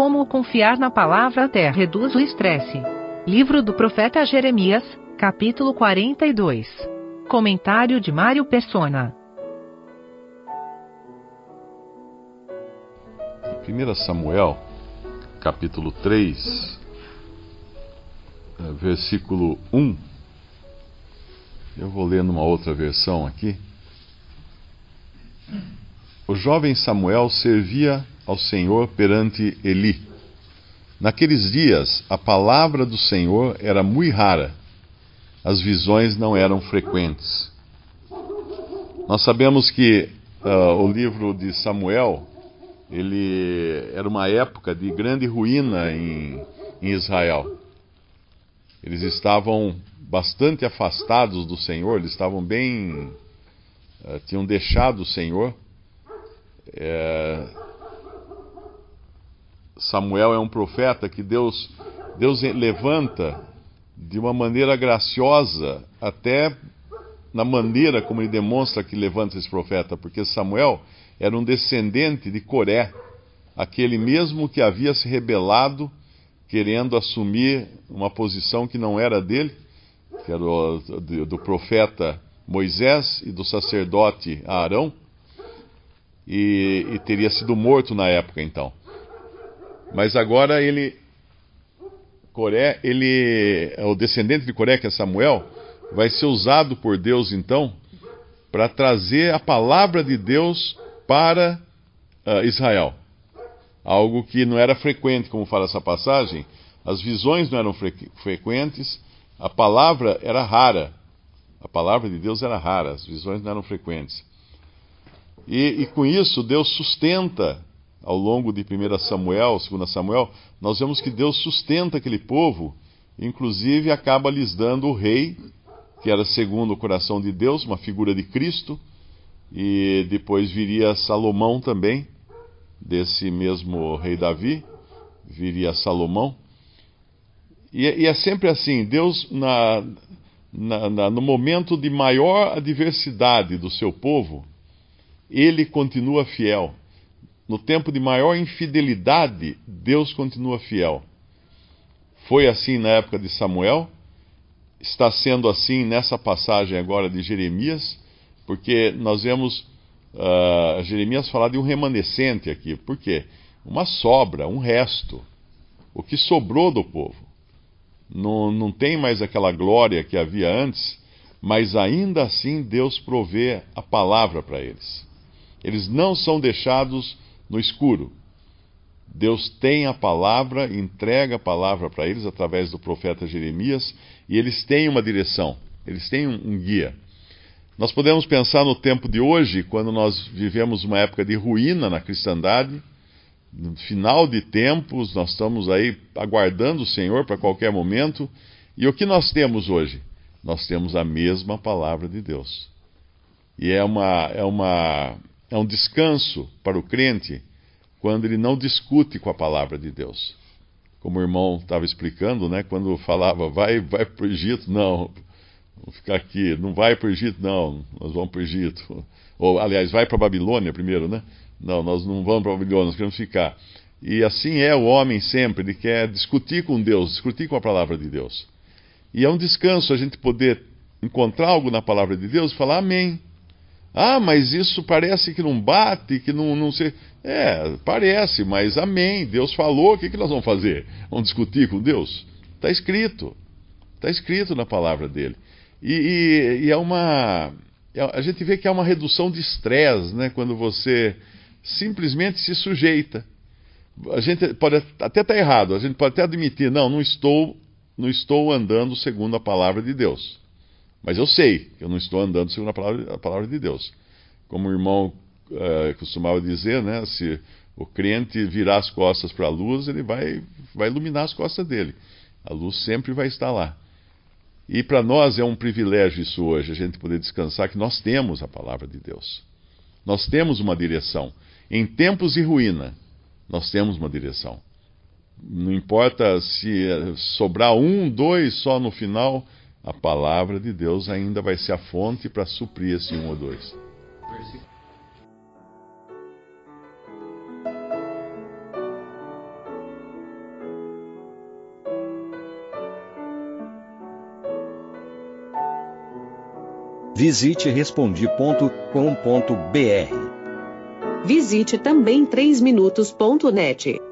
Como confiar na palavra até reduz o estresse. Livro do profeta Jeremias, capítulo 42. Comentário de Mário Persona. 1 Samuel, capítulo 3, eh, versículo 1. Eu vou ler numa outra versão aqui. O jovem Samuel servia ao Senhor perante Eli. Naqueles dias, a palavra do Senhor era muito rara, as visões não eram frequentes. Nós sabemos que uh, o livro de Samuel ele era uma época de grande ruína em, em Israel. Eles estavam bastante afastados do Senhor, eles estavam bem. Uh, tinham deixado o Senhor. É, Samuel é um profeta que Deus, Deus levanta de uma maneira graciosa, até na maneira como ele demonstra que levanta esse profeta, porque Samuel era um descendente de Coré, aquele mesmo que havia se rebelado, querendo assumir uma posição que não era dele, que era do, do, profeta Moisés e do sacerdote Arão, e, e teria sido morto na época então. Mas agora ele, Coré, ele, o descendente de Coré, que é Samuel, vai ser usado por Deus então para trazer a palavra de Deus para uh, Israel. Algo que não era frequente, como fala essa passagem. As visões não eram fre frequentes, a palavra era rara. A palavra de Deus era rara, as visões não eram frequentes. E, e com isso, Deus sustenta, ao longo de 1 Samuel, 2 Samuel, nós vemos que Deus sustenta aquele povo, inclusive acaba lhes dando o rei, que era segundo o coração de Deus, uma figura de Cristo, e depois viria Salomão também, desse mesmo rei Davi, viria Salomão. E, e é sempre assim: Deus, na, na, na, no momento de maior adversidade do seu povo, ele continua fiel. No tempo de maior infidelidade, Deus continua fiel. Foi assim na época de Samuel, está sendo assim nessa passagem agora de Jeremias porque nós vemos uh, Jeremias falar de um remanescente aqui. Por quê? Uma sobra, um resto. O que sobrou do povo. Não, não tem mais aquela glória que havia antes, mas ainda assim Deus provê a palavra para eles. Eles não são deixados no escuro. Deus tem a palavra, entrega a palavra para eles através do profeta Jeremias, e eles têm uma direção, eles têm um, um guia. Nós podemos pensar no tempo de hoje, quando nós vivemos uma época de ruína na cristandade, no final de tempos, nós estamos aí aguardando o Senhor para qualquer momento. E o que nós temos hoje? Nós temos a mesma palavra de Deus. E é, uma, é, uma, é um descanso para o crente quando ele não discute com a palavra de Deus. Como o irmão estava explicando, né, quando falava, vai, vai para o Egito, não, Vamos ficar aqui. Não vai para o Egito, não. Nós vamos para o Egito. Ou, aliás, vai para a Babilônia primeiro, né? Não, nós não vamos para a Babilônia, nós queremos ficar. E assim é o homem sempre, ele quer discutir com Deus, discutir com a palavra de Deus. E é um descanso a gente poder encontrar algo na palavra de Deus e falar amém. Ah, mas isso parece que não bate, que não, não sei. É, parece, mas amém. Deus falou, o que, que nós vamos fazer? Vamos discutir com Deus? Está escrito. Está escrito na palavra dele. E, e, e é uma. É, a gente vê que é uma redução de estresse, né? Quando você simplesmente se sujeita. A gente pode até estar tá errado, a gente pode até admitir, não, não estou, não estou andando segundo a palavra de Deus. Mas eu sei que eu não estou andando segundo a palavra, a palavra de Deus. Como o irmão uh, costumava dizer, né? Se o crente virar as costas para a luz, ele vai, vai iluminar as costas dele. A luz sempre vai estar lá. E para nós é um privilégio isso hoje, a gente poder descansar que nós temos a palavra de Deus. Nós temos uma direção. Em tempos de ruína, nós temos uma direção. Não importa se sobrar um, dois só no final, a palavra de Deus ainda vai ser a fonte para suprir esse um ou dois. Visite respondi.com.br. Visite também 3minutos.net.